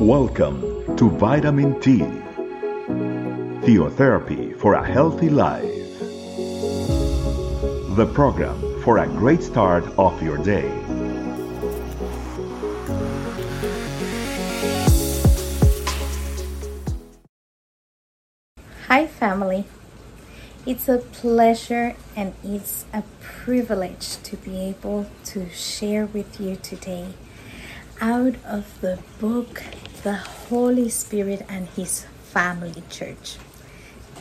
Welcome to Vitamin T, Theotherapy for a Healthy Life. The program for a great start of your day. Hi, family. It's a pleasure and it's a privilege to be able to share with you today out of the book The Holy Spirit and His Family Church.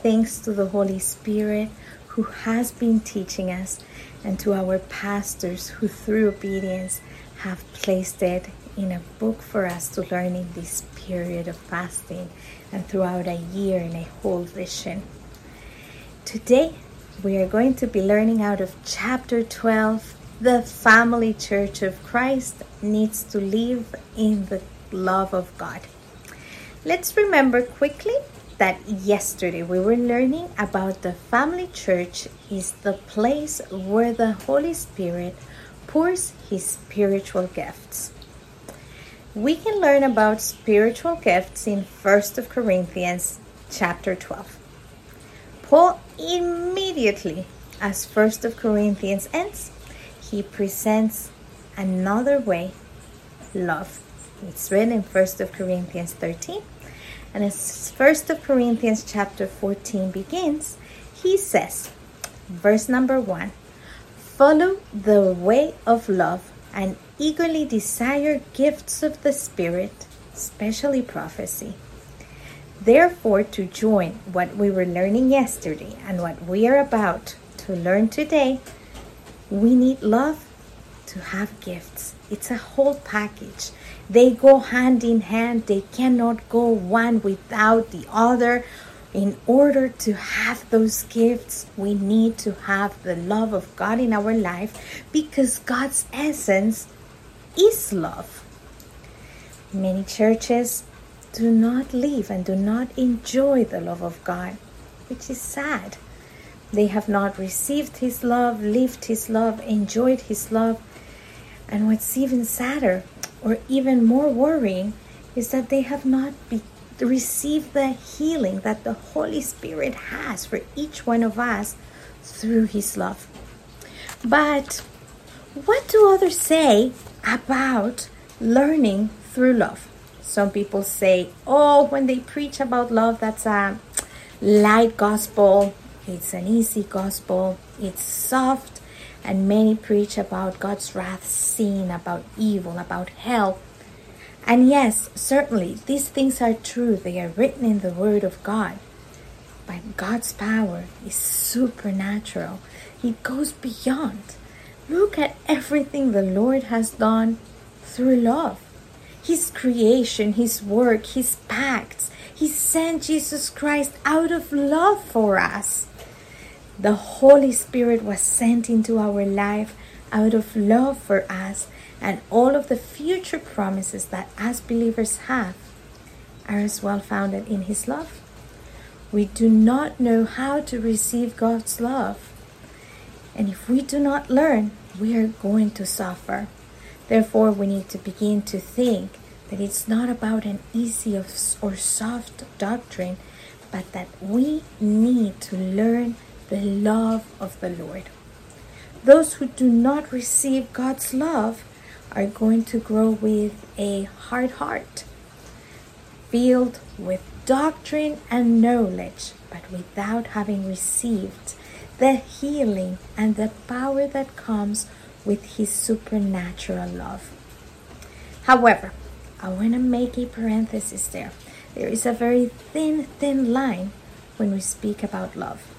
Thanks to the Holy Spirit who has been teaching us and to our pastors who, through obedience, have placed it in a book for us to learn in this period of fasting and throughout a year in a whole vision. Today, we are going to be learning out of chapter 12 the family church of Christ needs to live in the love of God. Let's remember quickly that yesterday we were learning about the family church is the place where the Holy Spirit pours his spiritual gifts. We can learn about spiritual gifts in 1st Corinthians chapter 12. Paul immediately as 1st Corinthians ends, he presents another way, love. It's written in 1st of Corinthians 13 and as 1st of Corinthians chapter 14 begins, he says, verse number 1, follow the way of love and eagerly desire gifts of the Spirit, especially prophecy. Therefore, to join what we were learning yesterday and what we are about to learn today, we need love to have gifts. It's a whole package. They go hand in hand, they cannot go one without the other. In order to have those gifts, we need to have the love of God in our life because God's essence is love. Many churches do not live and do not enjoy the love of God, which is sad. They have not received His love, lived His love, enjoyed His love. And what's even sadder or even more worrying is that they have not be, received the healing that the Holy Spirit has for each one of us through His love. But what do others say about learning through love? Some people say, oh, when they preach about love, that's a light gospel, it's an easy gospel, it's soft, and many preach about God's wrath, sin, about evil, about hell. And yes, certainly, these things are true. They are written in the Word of God. But God's power is supernatural, it goes beyond. Look at everything the Lord has done through love His creation, His work, His pacts. He sent Jesus Christ out of love for us. The Holy Spirit was sent into our life out of love for us, and all of the future promises that as believers have are as well founded in His love. We do not know how to receive God's love. And if we do not learn, we are going to suffer. Therefore, we need to begin to think that it's not about an easy or soft doctrine, but that we need to learn the love of the Lord. Those who do not receive God's love are going to grow with a hard heart, filled with doctrine and knowledge, but without having received the healing and the power that comes with His supernatural love. However, I want to make a parenthesis there. There is a very thin, thin line when we speak about love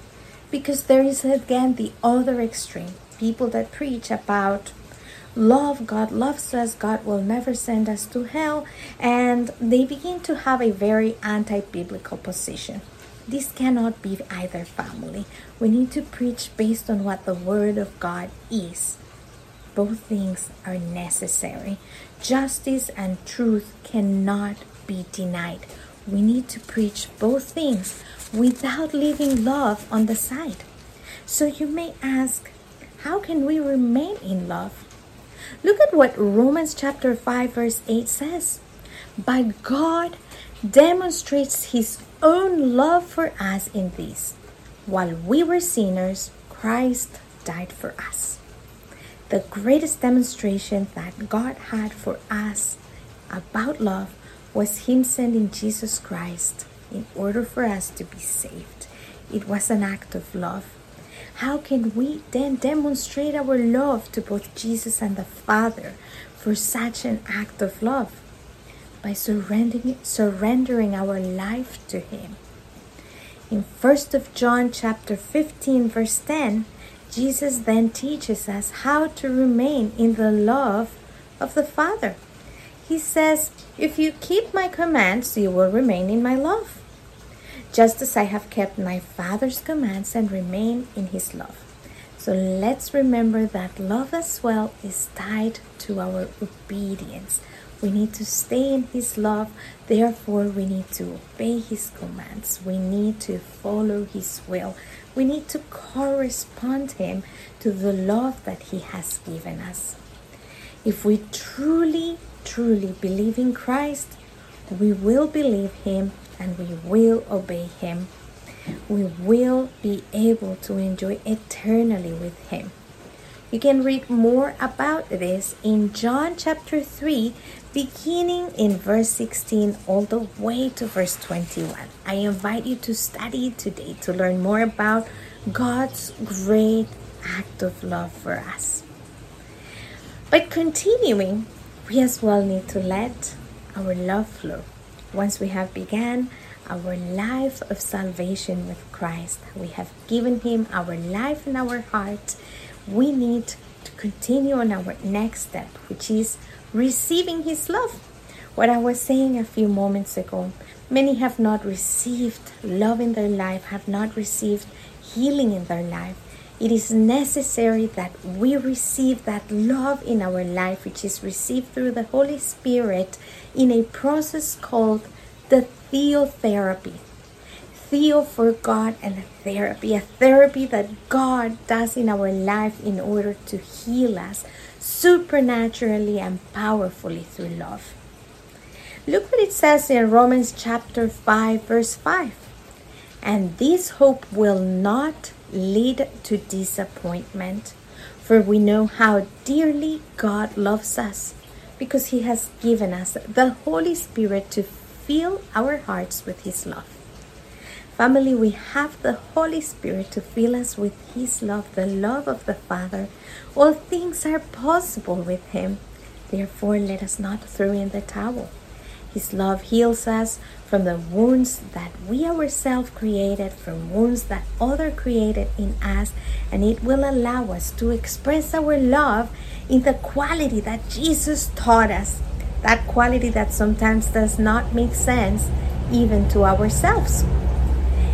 because there is again the other extreme. People that preach about love god loves us god will never send us to hell and they begin to have a very anti-biblical position. This cannot be either family. We need to preach based on what the word of god is. Both things are necessary. Justice and truth cannot be denied we need to preach both things without leaving love on the side. So you may ask, how can we remain in love? Look at what Romans chapter 5 verse 8 says. But God demonstrates his own love for us in this. While we were sinners, Christ died for us. The greatest demonstration that God had for us about love was Him sending Jesus Christ in order for us to be saved. It was an act of love. How can we then demonstrate our love to both Jesus and the Father for such an act of love? By surrendering, surrendering our life to Him. In 1st of John chapter 15 verse 10, Jesus then teaches us how to remain in the love of the Father. He says, If you keep my commands, you will remain in my love just as I have kept my Father's commands and remain in his love. So let's remember that love as well is tied to our obedience. We need to stay in his love, therefore, we need to obey his commands. We need to follow his will. We need to correspond him to the love that he has given us. If we truly, truly believe in Christ, we will believe him and we will obey Him, we will be able to enjoy eternally with Him. You can read more about this in John chapter 3, beginning in verse 16 all the way to verse 21. I invite you to study today to learn more about God's great act of love for us. But continuing, we as well need to let our love flow once we have began our life of salvation with Christ, we have given Him our life and our heart, we need to continue on our next step, which is receiving His love. What I was saying a few moments ago, many have not received love in their life, have not received healing in their life. It is necessary that we receive that love in our life, which is received through the Holy Spirit in a process called the theotherapy. Theo for God and a therapy, a therapy that God does in our life in order to heal us supernaturally and powerfully through love. Look what it says in Romans chapter 5, verse 5. And this hope will not lead to disappointment, for we know how dearly God loves us because He has given us the Holy Spirit to fill our hearts with His love. Family, we have the Holy Spirit to fill us with His love, the love of the Father. All things are possible with Him. Therefore, let us not throw in the towel. His love heals us from the wounds that we ourselves created, from wounds that other created in us, and it will allow us to express our love in the quality that Jesus taught us. That quality that sometimes does not make sense even to ourselves.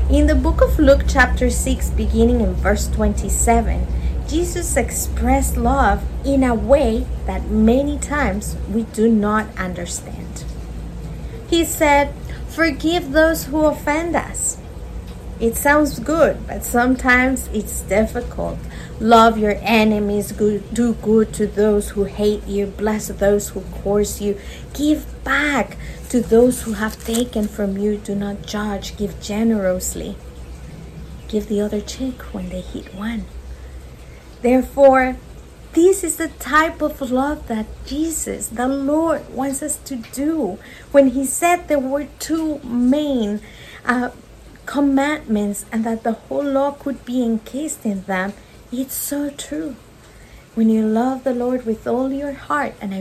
In the book of Luke, chapter 6, beginning in verse 27, Jesus expressed love in a way that many times we do not understand. He said, Forgive those who offend us. It sounds good, but sometimes it's difficult. Love your enemies, do good to those who hate you, bless those who curse you, give back to those who have taken from you. Do not judge, give generously. Give the other cheek when they hit one. Therefore, this is the type of love that Jesus, the Lord, wants us to do. When He said there were two main uh, commandments and that the whole law could be encased in them, it's so true. When you love the Lord with all your heart and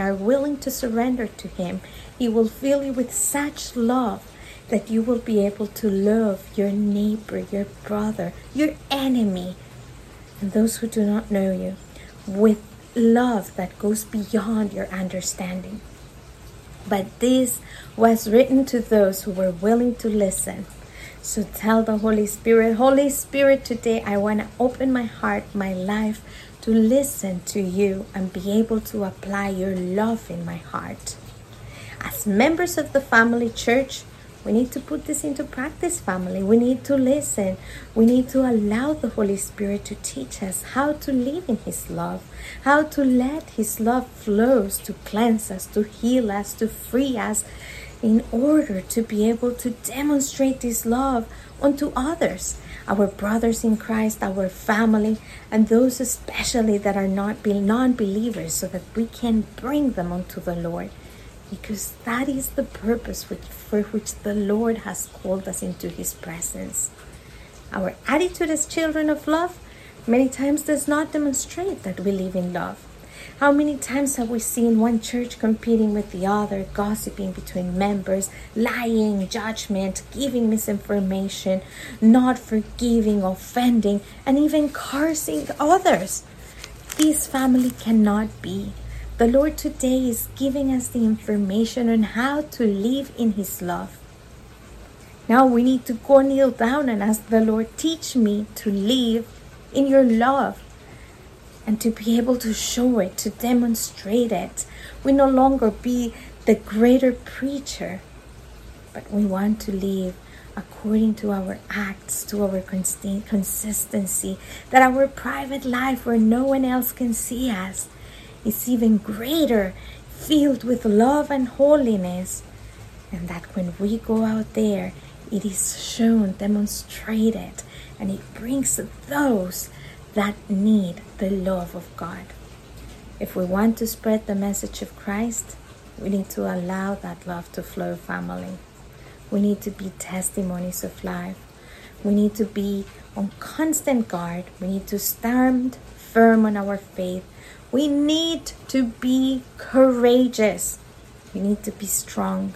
are willing to surrender to Him, He will fill you with such love that you will be able to love your neighbor, your brother, your enemy, and those who do not know you with love that goes beyond your understanding. But this was written to those who were willing to listen. So tell the Holy Spirit, Holy Spirit, today I want to open my heart, my life to listen to you and be able to apply your love in my heart. As members of the family church, We need to put this into practice, family. We need to listen. We need to allow the Holy Spirit to teach us how to live in His love, how to let His love flows to cleanse us, to heal us, to free us, in order to be able to demonstrate this love unto others, our brothers in Christ, our family, and those especially that are not non believers, so that we can bring them unto the Lord because that is the purpose for which the Lord has called us into His presence. Our attitude as children of love many times does not demonstrate that we live in love. How many times have we seen one church competing with the other, gossiping between members, lying, judgment, giving misinformation, not forgiving, offending, and even cursing others? This family cannot be. The Lord today is giving us the information on how to live in His love. Now we need to go kneel down and ask the Lord, teach me to live in your love and to be able to show it, to demonstrate it. We no longer be the greater preacher, but we want to live according to our acts, to our consistency, that our private life where no one else can see us is even greater, filled with love and holiness. And that when we go out there, it is shown, demonstrated, and it brings those that need the love of God. If we want to spread the message of Christ, we need to allow that love to flow, family. We need to be testimonies of life. We need to be on constant guard. We need to stand firm on our faith we need to be courageous. We need to be strong.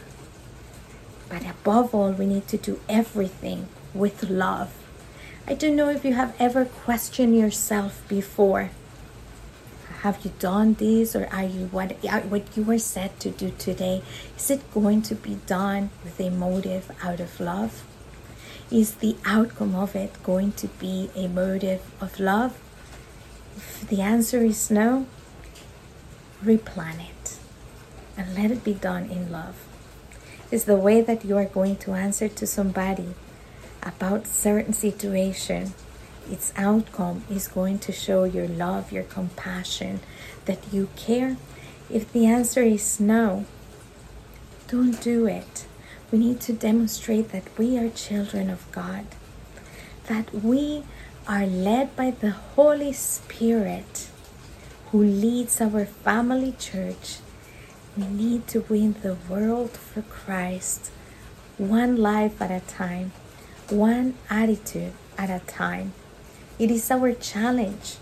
But above all, we need to do everything with love. I don't know if you have ever questioned yourself before. Have you done this or are you what what you were set to do today? Is it going to be done with a motive out of love? Is the outcome of it going to be a motive of love? If the answer is no, replan it and let it be done in love. It's the way that you are going to answer to somebody about certain situation. Its outcome is going to show your love, your compassion, that you care. If the answer is no, don't do it. We need to demonstrate that we are children of God, that we are led by the Holy Spirit who leads our family church. We need to win the world for Christ, one life at a time, one attitude at a time. It is our challenge.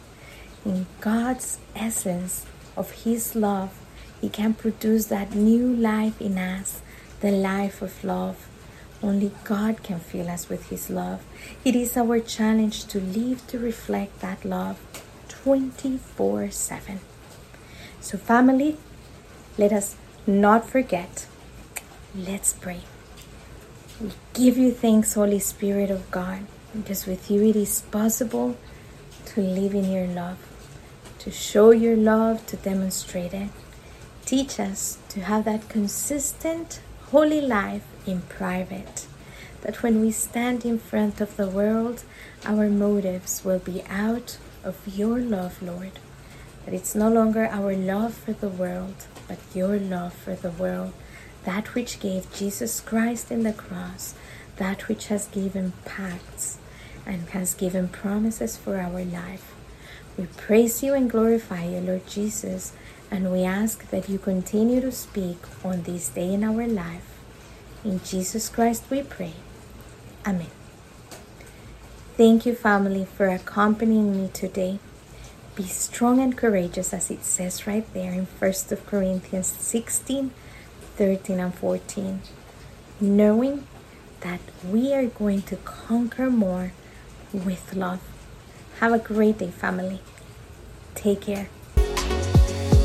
In God's essence of His love, He can produce that new life in us, the life of love. Only God can fill us with His love. It is our challenge to live to reflect that love 24 7. So, family, let us not forget. Let's pray. We give you thanks, Holy Spirit of God, because with you it is possible to live in your love, to show your love, to demonstrate it. Teach us to have that consistent, holy life in private. That when we stand in front of the world, our motives will be out of your love, Lord. That it's no longer our love for the world, but your love for the world. That which gave Jesus Christ in the cross, that which has given pacts and has given promises for our life. We praise you and glorify you, Lord Jesus, and we ask that you continue to speak on this day in our life. In Jesus Christ we pray. Amen. Thank you, family, for accompanying me today. Be strong and courageous, as it says right there in 1 Corinthians 16 13 and 14, knowing that we are going to conquer more with love. Have a great day, family. Take care.